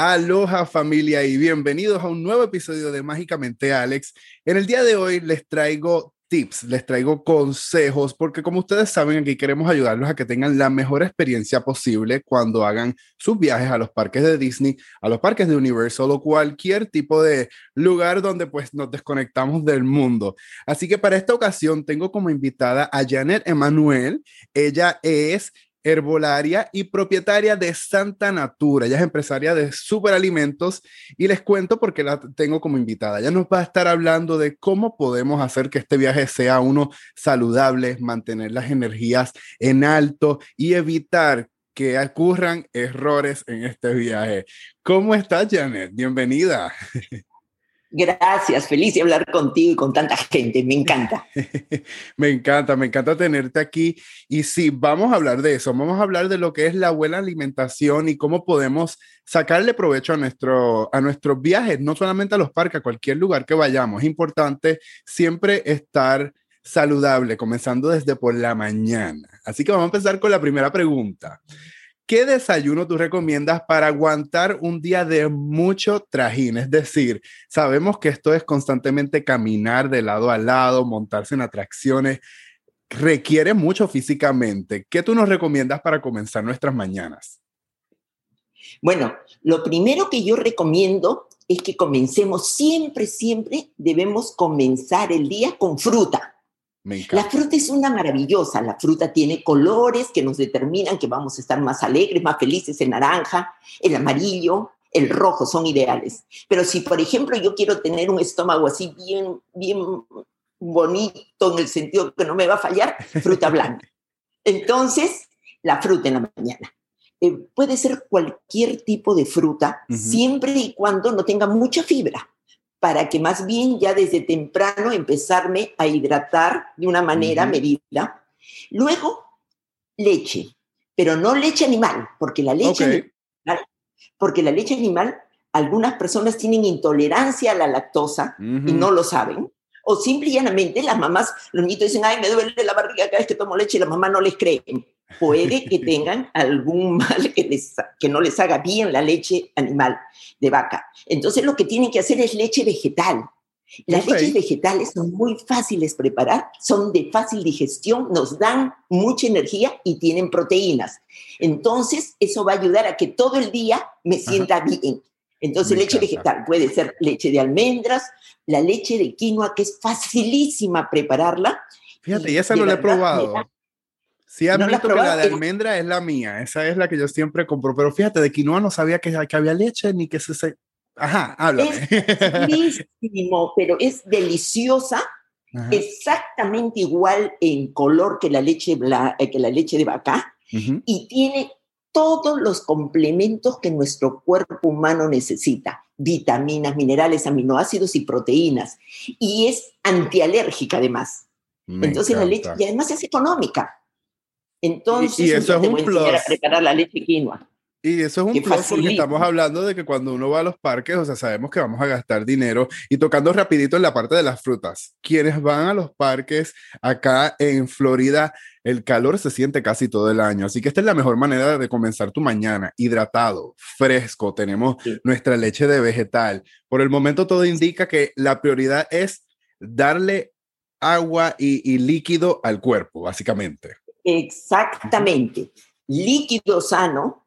Aloha familia y bienvenidos a un nuevo episodio de Mágicamente Alex. En el día de hoy les traigo tips, les traigo consejos, porque como ustedes saben, aquí queremos ayudarlos a que tengan la mejor experiencia posible cuando hagan sus viajes a los parques de Disney, a los parques de Universal o cualquier tipo de lugar donde pues nos desconectamos del mundo. Así que para esta ocasión tengo como invitada a Janet Emanuel. Ella es herbolaria y propietaria de Santa Natura. Ella es empresaria de superalimentos y les cuento porque la tengo como invitada. Ella nos va a estar hablando de cómo podemos hacer que este viaje sea uno saludable, mantener las energías en alto y evitar que ocurran errores en este viaje. ¿Cómo estás, Janet? Bienvenida. Gracias, feliz de hablar contigo y con tanta gente, me encanta. me encanta, me encanta tenerte aquí. Y sí, vamos a hablar de eso, vamos a hablar de lo que es la buena alimentación y cómo podemos sacarle provecho a, nuestro, a nuestros viajes, no solamente a los parques, a cualquier lugar que vayamos. Es importante siempre estar saludable, comenzando desde por la mañana. Así que vamos a empezar con la primera pregunta. ¿Qué desayuno tú recomiendas para aguantar un día de mucho trajín? Es decir, sabemos que esto es constantemente caminar de lado a lado, montarse en atracciones, requiere mucho físicamente. ¿Qué tú nos recomiendas para comenzar nuestras mañanas? Bueno, lo primero que yo recomiendo es que comencemos siempre, siempre debemos comenzar el día con fruta. La fruta es una maravillosa, la fruta tiene colores que nos determinan que vamos a estar más alegres, más felices, el naranja, el amarillo, el rojo son ideales. Pero si, por ejemplo, yo quiero tener un estómago así bien, bien bonito en el sentido que no me va a fallar, fruta blanca. Entonces, la fruta en la mañana. Eh, puede ser cualquier tipo de fruta, siempre y cuando no tenga mucha fibra para que más bien ya desde temprano empezarme a hidratar de una manera medida. Luego, leche, pero no leche animal, porque la leche animal, porque la leche animal, algunas personas tienen intolerancia a la lactosa y no lo saben. O simplemente las mamás, los niños dicen, ay, me duele la barriga cada vez que tomo leche y la mamá no les creen puede que tengan algún mal que, que no les haga bien la leche animal de vaca. Entonces lo que tienen que hacer es leche vegetal. Las leches vegetales son muy fáciles de preparar, son de fácil digestión, nos dan mucha energía y tienen proteínas. Entonces, eso va a ayudar a que todo el día me sienta bien. Entonces, leche vegetal puede ser leche de almendras, la leche de quinoa, que es facilísima prepararla. Fíjate, y esa no la he probado. Sí, admito que la de almendra es la mía, esa es la que yo siempre compro, pero fíjate, de quinoa no sabía que, que había leche ni que se... Ajá, háblame. Es pero es deliciosa, exactamente igual en color que la leche, eh, que la leche de vaca, y tiene todos los complementos que nuestro cuerpo humano necesita, vitaminas, minerales, aminoácidos y proteínas, y es antialérgica además. Entonces la leche, y además es económica. Entonces, y, eso es un plus. A preparar la leche quinoa. Y eso es un plus porque estamos hablando de que cuando uno va a los parques, o sea, sabemos que vamos a gastar dinero. Y tocando rapidito en la parte de las frutas, quienes van a los parques acá en Florida, el calor se siente casi todo el año. Así que esta es la mejor manera de comenzar tu mañana, hidratado, fresco. Tenemos nuestra leche de vegetal. Por el momento todo indica que la prioridad es darle agua y líquido al cuerpo, básicamente. Exactamente. Líquido sano,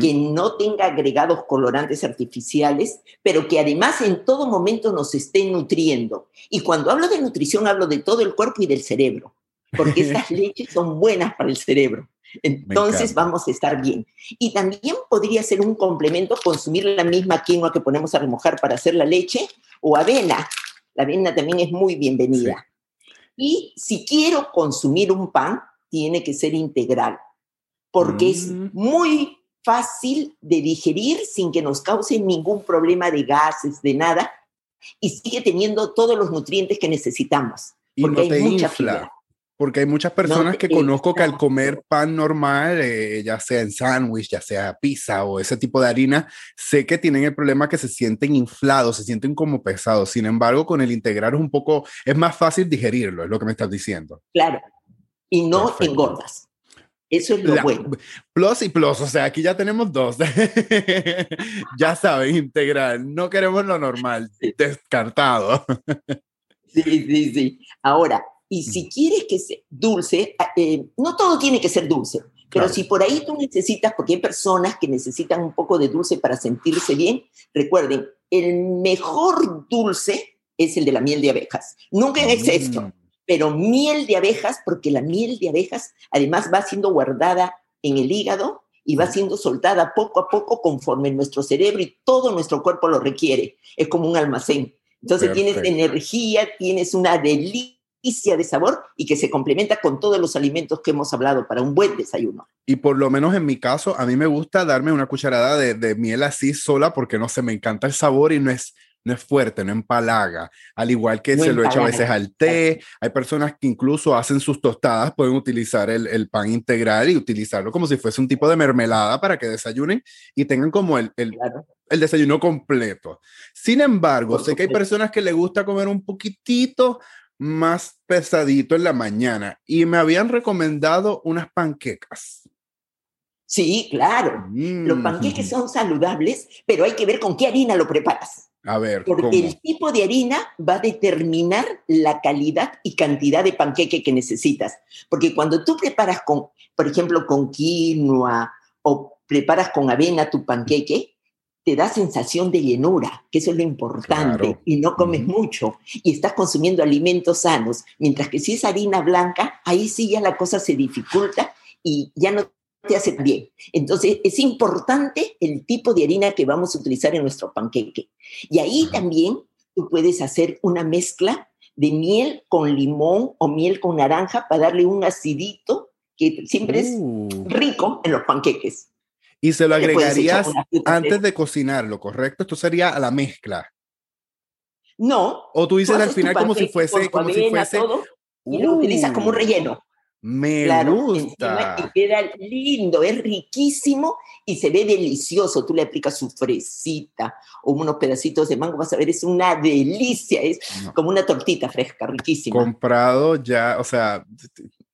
que no tenga agregados colorantes artificiales, pero que además en todo momento nos esté nutriendo. Y cuando hablo de nutrición, hablo de todo el cuerpo y del cerebro, porque estas leches son buenas para el cerebro. Entonces vamos a estar bien. Y también podría ser un complemento consumir la misma quinoa que ponemos a remojar para hacer la leche o avena. La avena también es muy bienvenida. Y si quiero consumir un pan, tiene que ser integral, porque es mm. muy fácil de digerir sin que nos cause ningún problema de gases, de nada, y sigue teniendo todos los nutrientes que necesitamos. porque hay mucha infla. Porque hay muchas personas que conozco que al comer pan normal, eh, ya sea en sándwich, ya sea pizza o ese tipo de harina, sé que tienen el problema que se sienten inflados, se sienten como pesados. Sin embargo, con el integrar es un poco, es más fácil digerirlo, es lo que me estás diciendo. Claro, y no engordas. Eso es lo bueno. Plus y plus, o sea, aquí ya tenemos dos. ya saben, integral. No queremos lo normal, descartado. sí, sí, sí. Ahora, y si quieres que sea dulce, ah, eh, no todo tiene que ser dulce, pero si por ahí tú necesitas, porque hay personas que necesitan un poco de dulce para sentirse bien, recuerden, el mejor dulce es el de la miel de abejas. Nunca en exceso, mm. Pero miel de abejas, porque la miel de abejas además va siendo guardada en el hígado y va siendo soltada poco a poco conforme nuestro cerebro y todo nuestro cuerpo lo requiere. Es como un almacén. Entonces tienes energía, tienes una delicia de sabor y que se complementa con todos los alimentos que hemos hablado para un buen desayuno. Y por lo menos en mi caso, a mí me gusta darme una cucharada de, de miel así sola porque no sé, me encanta el sabor y no es no es fuerte, no empalaga, al igual que se lo echa a veces al té. Hay personas que incluso hacen sus tostadas, pueden utilizar el, pan integral y utilizarlo como si fuese un tipo de mermelada para que desayunen y tengan como el, el, desayuno completo. Sin embargo, sé que hay personas que les gusta comer un poquitito más pesadito en la mañana y me habían recomendado unas panquecas. Sí, claro. Los panqueques mm. son saludables, pero hay que ver con qué harina lo preparas. A ver. Porque el tipo de harina va a determinar la calidad y cantidad de panqueque que necesitas. Porque cuando tú preparas con, por ejemplo, con quinoa o preparas con avena tu panqueque, te da sensación de llenura, que eso es lo importante, y no comes mucho, y estás consumiendo alimentos sanos, mientras que si es harina blanca, ahí sí ya la cosa se dificulta y ya no te hace bien. Entonces, es importante el tipo de harina que vamos a utilizar en nuestro panqueque. Y ahí también tú puedes hacer una mezcla de miel con limón o miel con naranja para darle un acidito que siempre es uh. rico en los panqueques. Y se lo agregarías antes de cocinarlo, ¿correcto? Esto sería a la mezcla. No. O tú dices al final como si fuese, como si fuese. y lo utilizas como un relleno. Me gusta. Y queda lindo, es riquísimo y se ve delicioso. Tú le aplicas su fresita o unos pedacitos de mango, vas a ver, es una delicia, es como una tortita fresca, riquísima. Comprado ya, o sea,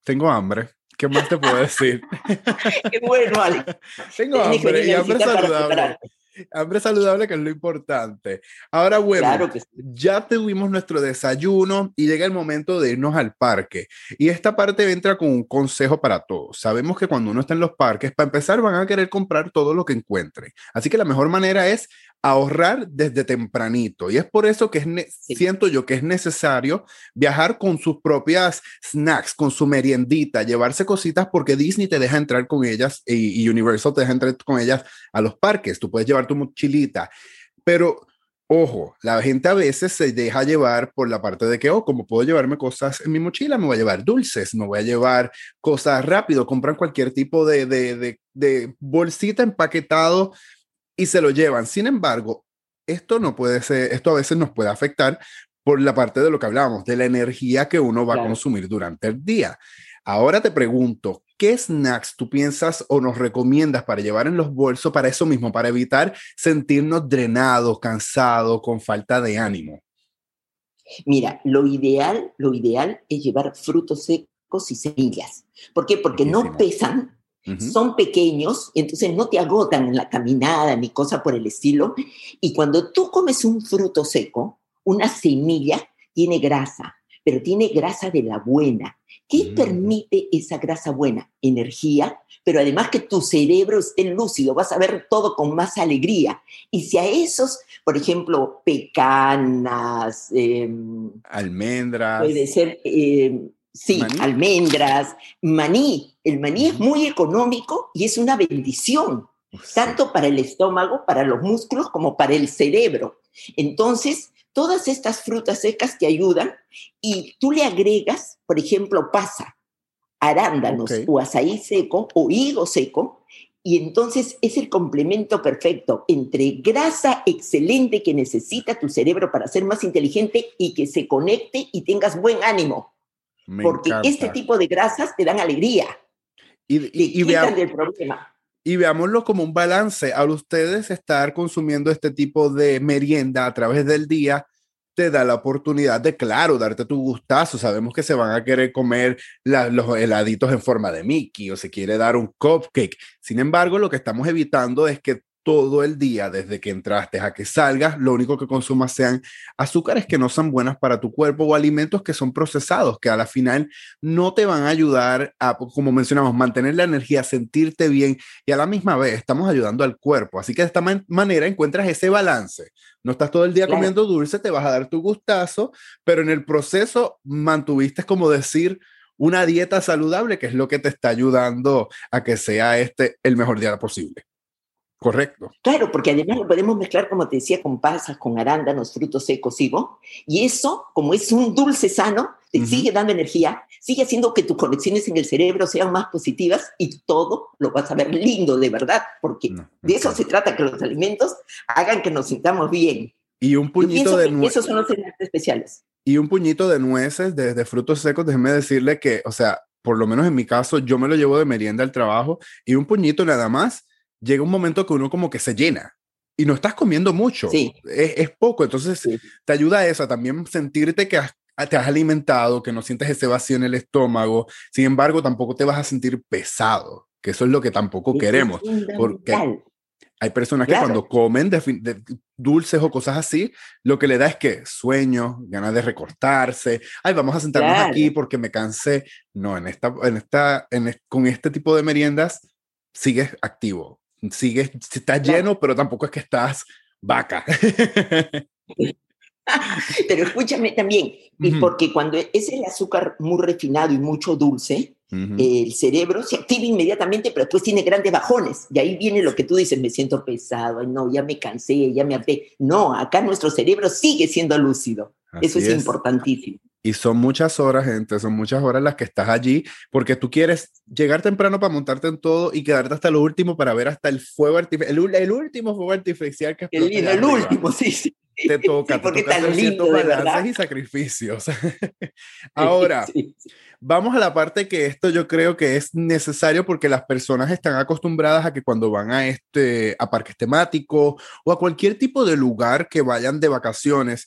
tengo hambre. ¿Qué más te puedo decir? Qué bueno, Ale. Tengo hambre y hambre saludable. Hambre saludable, que es lo importante. Ahora, bueno, ya tuvimos nuestro desayuno y llega el momento de irnos al parque. Y esta parte entra con un consejo para todos. Sabemos que cuando uno está en los parques, para empezar, van a querer comprar todo lo que encuentren. Así que la mejor manera es ahorrar desde tempranito. Y es por eso que es siento yo que es necesario viajar con sus propias snacks, con su meriendita, llevarse cositas porque Disney te deja entrar con ellas y, Universal te deja entrar con ellas a los parques. Tú puedes llevar tu mochilita, pero Ojo, la gente a veces se deja llevar por la parte de que, oh, como puedo llevarme cosas en mi mochila, me voy a llevar dulces, me voy a llevar cosas rápido, compran cualquier tipo de, de, de, de bolsita empaquetado y se lo llevan. Sin embargo, esto no puede ser, esto a veces nos puede afectar por la parte de lo que hablábamos, de la energía que uno va a consumir durante el día. Ahora te pregunto, ¿qué snacks tú piensas o nos recomiendas para llevar en los bolsos para eso mismo, para evitar sentirnos drenados, cansados, con falta de ánimo? Mira, lo ideal, lo ideal es llevar frutos secos y semillas. ¿Por qué? Porque no pesan, son pequeños, entonces no te agotan en la caminada ni cosa por el estilo. Y cuando tú comes un fruto seco, una semilla tiene grasa, pero tiene grasa de la buena. ¿Qué mm. permite esa grasa buena? Energía, pero además que tu cerebro esté lúcido, vas a ver todo con más alegría. Y si a esos, por ejemplo, pecanas, em, almendras, puede ser em, Sí, almendras, maní. El maní es muy económico y es una bendición, tanto para el estómago, para los músculos, como para el cerebro. Entonces, todas estas frutas secas te ayudan y tú le agregas, por ejemplo, pasa, arándanos o azaí seco o higo seco, y entonces es el complemento perfecto entre grasa excelente que necesita tu cerebro para ser más inteligente y que se conecte y tengas buen ánimo porque este tipo de grasas te dan alegría. Y, y, problema. y veámoslo como un balance. Al ustedes estar consumiendo este tipo de merienda a través del día, te da la oportunidad de, claro, darte tu gustazo. Sabemos que se van a querer comer los heladitos en forma de Mickey o se quiere dar un cupcake. Sin embargo, lo que estamos evitando es que todo el día, desde que entraste a que salgas, lo único que consumas sean azúcares que no son buenas para tu cuerpo o alimentos que son procesados, que a la final no te van a ayudar a, como mencionamos, mantener la energía, sentirte bien y a la misma vez estamos ayudando al cuerpo. Así que de esta manera encuentras ese balance. No estás todo el día comiendo dulce, te vas a dar tu gustazo, pero en el proceso mantuviste, como decir, una dieta saludable, que es lo que te está ayudando a que sea este el mejor día posible. Correcto. Claro, porque además lo podemos mezclar, como te decía, con pasas, con arándanos, frutos secos. Y eso, como es un dulce sano, te sigue dando energía, sigue haciendo que tus conexiones en el cerebro sean más positivas y todo lo vas a ver lindo de verdad, porque de eso se trata, que los alimentos hagan que nos sintamos bien. Y un puñito de nueces. Esos son los especiales. Y un puñito de nueces, de frutos secos, déjeme decirle que, o sea, por lo menos en mi caso, yo me lo llevo de merienda al trabajo y un puñito nada más llega un momento que uno como que se llena y no estás comiendo mucho, es, poco, entonces te ayuda a eso, también sentirte que te has alimentado, que no sientes ese vacío en el estómago, sin embargo tampoco te vas a sentir pesado, que eso es lo que tampoco queremos, porque hay personas que cuando comen de, dulces o cosas así, lo que le da es que sueño, ganas de recortarse, ay, vamos a sentarnos aquí porque me cansé. No, en esta, en esta, en, con este tipo de meriendas sigues activo, sigues, estás lleno, pero tampoco es que estás vaca. pero escúchame también, y porque cuando es el azúcar muy refinado y mucho dulce, el cerebro se activa inmediatamente, pero después tiene grandes bajones. Y ahí viene lo que tú dices, me siento pesado, no, ya me cansé, ya me harté. No, acá nuestro cerebro sigue siendo lúcido. Eso es, importantísimo. Y son muchas horas, gente, son muchas horas las que estás allí, porque tú quieres llegar temprano para montarte en todo y quedarte hasta lo último para ver hasta el fuego artificial, el, último fuego artificial que El, el último, sí, sí. Te toca, porque te toca lindo, balances y sacrificios. Ahora, vamos a la parte que esto yo creo que es necesario porque las personas están acostumbradas a que cuando van a este a parques temáticos o a cualquier tipo de lugar que vayan de vacaciones,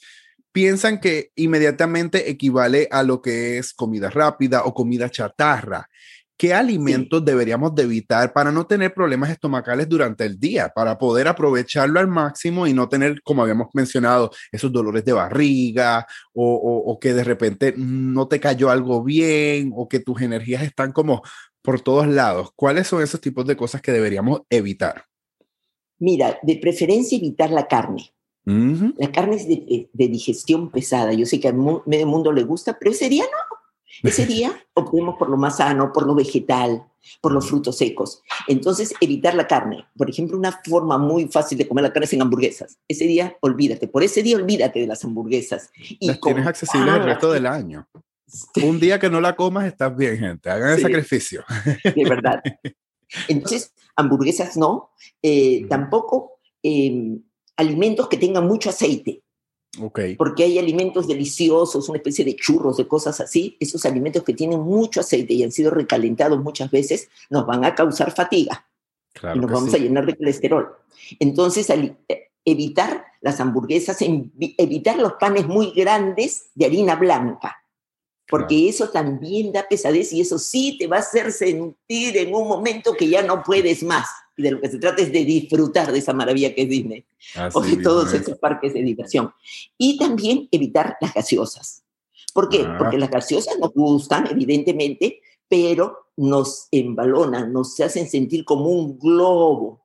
piensan que inmediatamente equivale a lo que es comida rápida o comida chatarra. ¿Qué alimentos deberíamos de evitar para no tener problemas estomacales durante el día, para poder aprovecharlo al máximo y no tener, como habíamos mencionado, esos dolores de barriga o, o que de repente no te cayó algo bien o que tus energías están como por todos lados? ¿Cuáles son esos tipos de cosas que deberíamos evitar? Mira, de preferencia evitar la carne. La carne es de, digestión pesada. Yo sé que a medio mundo le gusta, pero ese día no. Ese día optemos por lo más sano, por lo vegetal, por los frutos secos. Entonces, evitar la carne. Por ejemplo, una forma muy fácil de comer la carne es en hamburguesas. Ese día, olvídate. Por ese día, olvídate de las hamburguesas. Y las tienes accesibles el resto del año. Un día que no la comas, estás bien, gente. Hagan el sacrificio. De verdad. Entonces, hamburguesas no. Eh, tampoco em, alimentos que tengan mucho aceite. Okay. Porque hay alimentos deliciosos, una especie de churros, de cosas así. Esos alimentos que tienen mucho aceite y han sido recalentados muchas veces nos van a causar fatiga. y nos vamos a llenar de colesterol. Entonces, eh, evitar las hamburguesas, evitar los panes muy grandes de harina blanca porque eso también da pesadez y eso sí te va a hacer sentir en un momento que ya no puedes más. Y de lo que se trata es de disfrutar de esa maravilla que es Disney o de todos esos parques de diversión. Y también evitar las gaseosas. ¿Por qué? Ah. Porque las gaseosas nos gustan, evidentemente, pero nos embalonan, nos hacen sentir como un globo.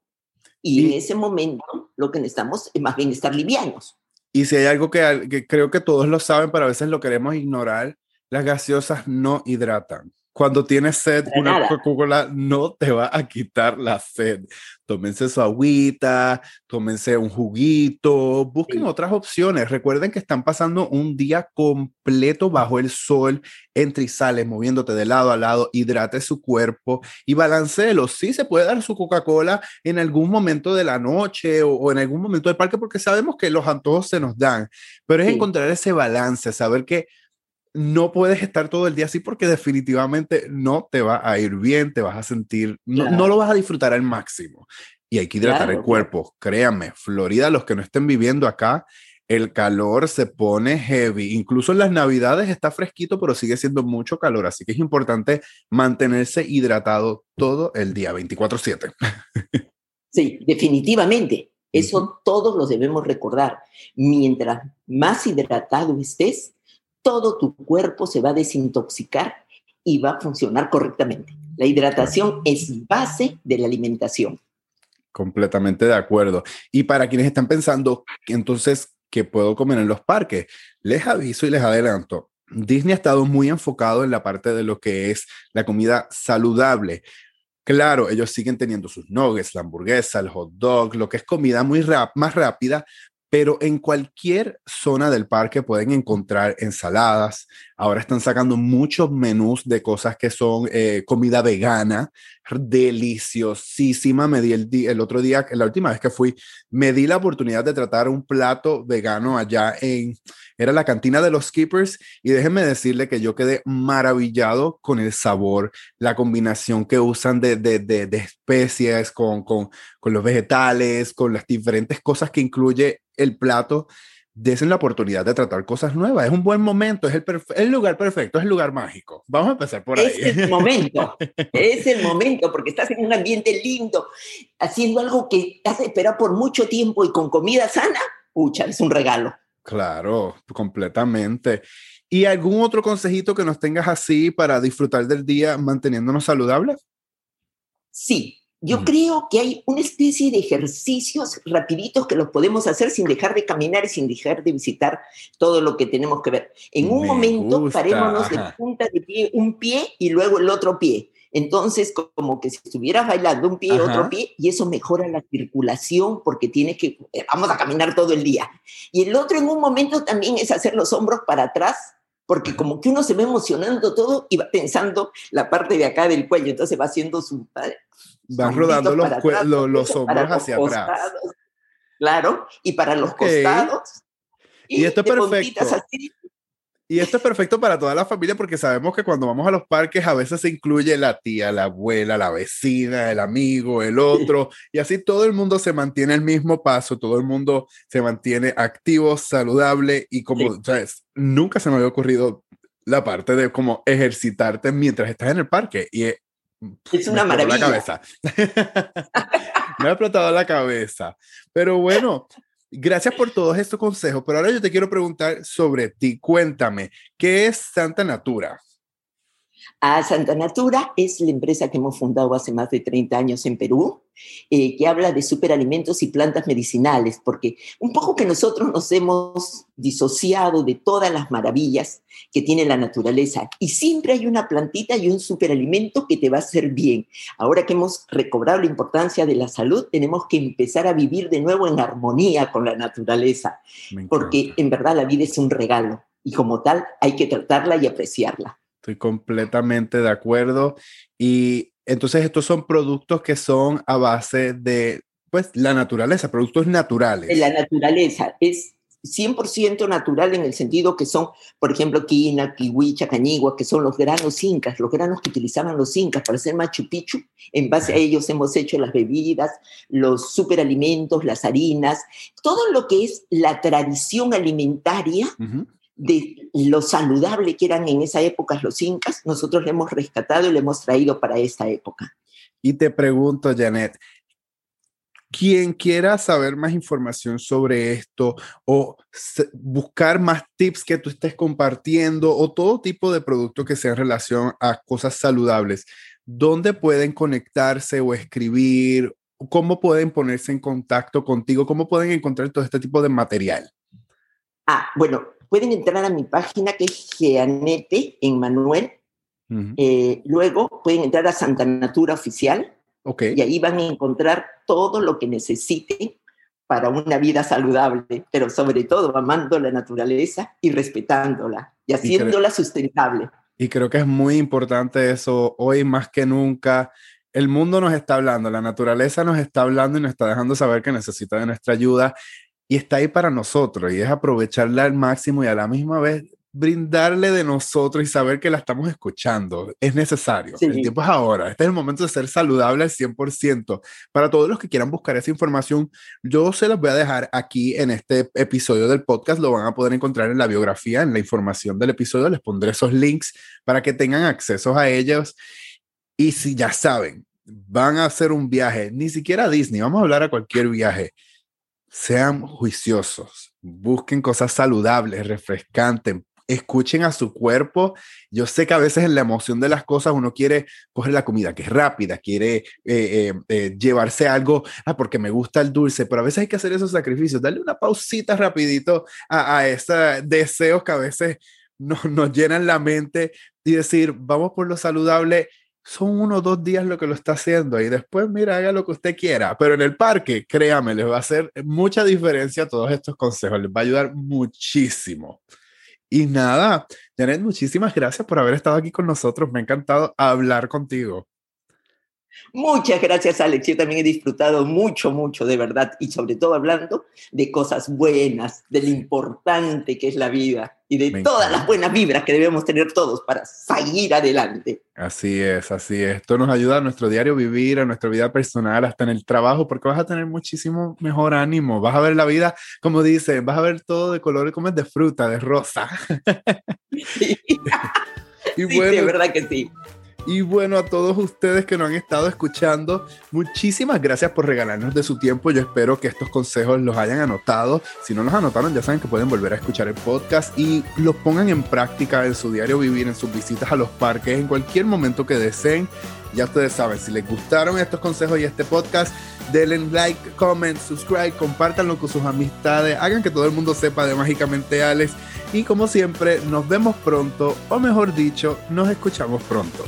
Y en ese momento lo que necesitamos es más bien estar livianos. Y si hay algo que, que creo que todos lo saben, pero a veces lo queremos ignorar, las gaseosas no hidratan. Cuando tienes sed, una Coca-Cola no te va a quitar la sed. Tómense su agüita, tómense un juguito, busquen otras opciones. Recuerden que están pasando un día completo bajo el sol, entre y sales, moviéndote de lado a lado, hidrate su cuerpo y balanceelo. Sí se puede dar su Coca-Cola en algún momento de la noche o, en algún momento del parque, porque sabemos que los antojos se nos dan, pero es encontrar ese balance, saber que no puedes estar todo el día así porque definitivamente no te va a ir bien, te vas a sentir, no, lo vas a disfrutar al máximo. Y hay que hidratar el cuerpo. Créanme, Florida, los que no estén viviendo acá, el calor se pone heavy. Incluso en las navidades está fresquito, pero sigue siendo mucho calor. Así que es importante mantenerse hidratado todo el día, 24/7. Sí, definitivamente. Eso todos lo debemos recordar. Mientras más hidratado estés, todo tu cuerpo se va a desintoxicar y va a funcionar correctamente. La hidratación es base de la alimentación. Completamente de acuerdo. Y para quienes están pensando, entonces, ¿qué puedo comer en los parques? Les aviso y les adelanto. Disney ha estado muy enfocado en la parte de lo que es la comida saludable. Claro, ellos siguen teniendo sus nuggets, la hamburguesa, el hot dog, lo que es comida muy más rápida, pero en cualquier zona del parque pueden encontrar ensaladas. Ahora están sacando muchos menús de cosas que son eh, comida vegana, deliciosísima. Me di el, otro día, la última vez que fui, me di la oportunidad de tratar un plato vegano allá en, era la cantina de los Keepers y déjenme decirle que yo quedé maravillado con el sabor, la combinación que usan de, de, de, de especies con, con, con los vegetales, con las diferentes cosas que incluye el plato, desen la oportunidad de tratar cosas nuevas. Es un buen momento, es el, el, lugar perfecto, es el lugar mágico. Vamos a empezar por ahí. Es el momento, es el momento, porque estás en un ambiente lindo, haciendo algo que te hace esperar por mucho tiempo y con comida sana, pucha, es un regalo. Claro, completamente. ¿Y algún otro consejito que nos tengas así para disfrutar del día manteniéndonos saludables? Sí, yo creo que hay una especie de ejercicios rapiditos que los podemos hacer sin dejar de caminar y sin dejar de visitar todo lo que tenemos que ver. En un momento parémonos de punta de pie, un pie y luego el otro pie. Entonces, como que si estuvieras bailando un pie, otro pie, y eso mejora la circulación porque tienes que, eh, vamos a caminar todo el día. Y el otro en un momento también es hacer los hombros para atrás porque como que uno se va emocionando todo y va pensando la parte de acá del cuello, entonces va haciendo su, Van rodando los, los, hombros hacia atrás. Claro, y para los costados. Y, esto es perfecto. Y esto es perfecto para toda la familia porque sabemos que cuando vamos a los parques a veces se incluye la tía, la abuela, la vecina, el amigo, el otro, y así todo el mundo se mantiene el mismo paso, todo el mundo se mantiene activo, saludable y como, ¿sabes? Nunca se me había ocurrido la parte de como ejercitarte mientras estás en el parque y es una maravilla. La cabeza. me ha explotado la cabeza. Pero bueno, gracias por todos estos consejos. Pero ahora yo te quiero preguntar sobre ti. Cuéntame, ¿qué es Santa Natura? A Santa Natura es la empresa que hemos fundado hace más de 30 años en Perú, eh, que habla de superalimentos y plantas medicinales, porque un poco que nosotros nos hemos disociado de todas las maravillas que tiene la naturaleza y siempre hay una plantita y un superalimento que te va a hacer bien. Ahora que hemos recobrado la importancia de la salud, tenemos que empezar a vivir de nuevo en armonía con la naturaleza, porque en verdad la vida es un regalo y como tal hay que tratarla y apreciarla. Estoy completamente de acuerdo. Y entonces estos son productos que son a base de, pues, la naturaleza, productos naturales. De la naturaleza. Es 100% natural en el sentido que son, por ejemplo, quina, kiwi, cañigua, que son los granos incas, los granos que utilizaban los incas para hacer Machu Picchu. En base a ellos hemos hecho las bebidas, los superalimentos, las harinas, todo lo que es la tradición alimentaria de lo saludable que eran en esa época los incas, nosotros le hemos rescatado y le hemos traído para esta época. Y te pregunto, Janet, quien quiera saber más información sobre esto o buscar más tips que tú estés compartiendo o todo tipo de producto que sea en relación a cosas saludables, ¿dónde pueden conectarse o escribir? ¿Cómo pueden ponerse en contacto contigo? ¿Cómo pueden encontrar todo este tipo de material? Ah, bueno, pueden entrar a mi página que es Geanete en Manuel. Eh, luego pueden entrar a Santa Natura Oficial. Okay. Y ahí van a encontrar todo lo que necesiten para una vida saludable, pero sobre todo amando la naturaleza y respetándola y haciéndola sustentable. Y creo que es muy importante eso hoy más que nunca. El mundo nos está hablando, la naturaleza nos está hablando y nos está dejando saber que necesita de nuestra ayuda y está ahí para nosotros y es aprovecharla al máximo y a la misma vez brindarle de nosotros y saber que la estamos escuchando. Es necesario. El tiempo es ahora. Este es el momento de ser saludable al 100%. Para todos los que quieran buscar esa información, yo se las voy a dejar aquí en este episodio del podcast. Lo van a poder encontrar en la biografía, en la información del episodio. Les pondré esos links para que tengan acceso a ellos. Y si ya saben, van a hacer un viaje, ni siquiera a Disney, vamos a hablar a cualquier viaje. Sean juiciosos, busquen cosas saludables, refrescantes, escuchen a su cuerpo. Yo sé que a veces en la emoción de las cosas uno quiere coger la comida que es rápida, quiere eh, eh, eh, llevarse algo, ah, porque me gusta el dulce, pero a veces hay que hacer esos sacrificios, darle una pausita rapidito a, a esos deseos que a veces nos, nos llenan la mente y decir, vamos por lo saludable. Son uno o dos días lo que lo está haciendo y después, mira, haga lo que usted quiera. Pero en el parque, créame, les va a hacer mucha diferencia todos estos consejos, les va a ayudar muchísimo. Y nada, Janet, muchísimas gracias por haber estado aquí con nosotros. Me ha encantado hablar contigo. Muchas gracias, Alex. Yo también he disfrutado mucho, mucho, de verdad, y sobre todo hablando de cosas buenas, de lo importante que es la vida y de todas las buenas vibras que debemos tener todos para seguir adelante. Así es, así es. Esto nos ayuda a nuestro diario vivir, a nuestra vida personal, hasta en el trabajo, porque vas a tener muchísimo mejor ánimo. Vas a ver la vida, como dice, vas a ver todo de colores como es de fruta, de rosa. Sí. y bueno, sí, verdad que sí. Y bueno, a todos ustedes que nos han estado escuchando, muchísimas gracias por regalarnos de su tiempo. Yo espero que estos consejos los hayan anotado. Si no los anotaron, ya saben que pueden volver a escuchar el podcast y los pongan en práctica en su diario vivir, en sus visitas a los parques, en cualquier momento que deseen. Ya ustedes saben, si les gustaron estos consejos y este podcast, denle like, comment, subscribe, compártanlo con sus amistades, hagan que todo el mundo sepa de Mágicamente Alex. Y como siempre, nos vemos pronto, o mejor dicho, nos escuchamos pronto.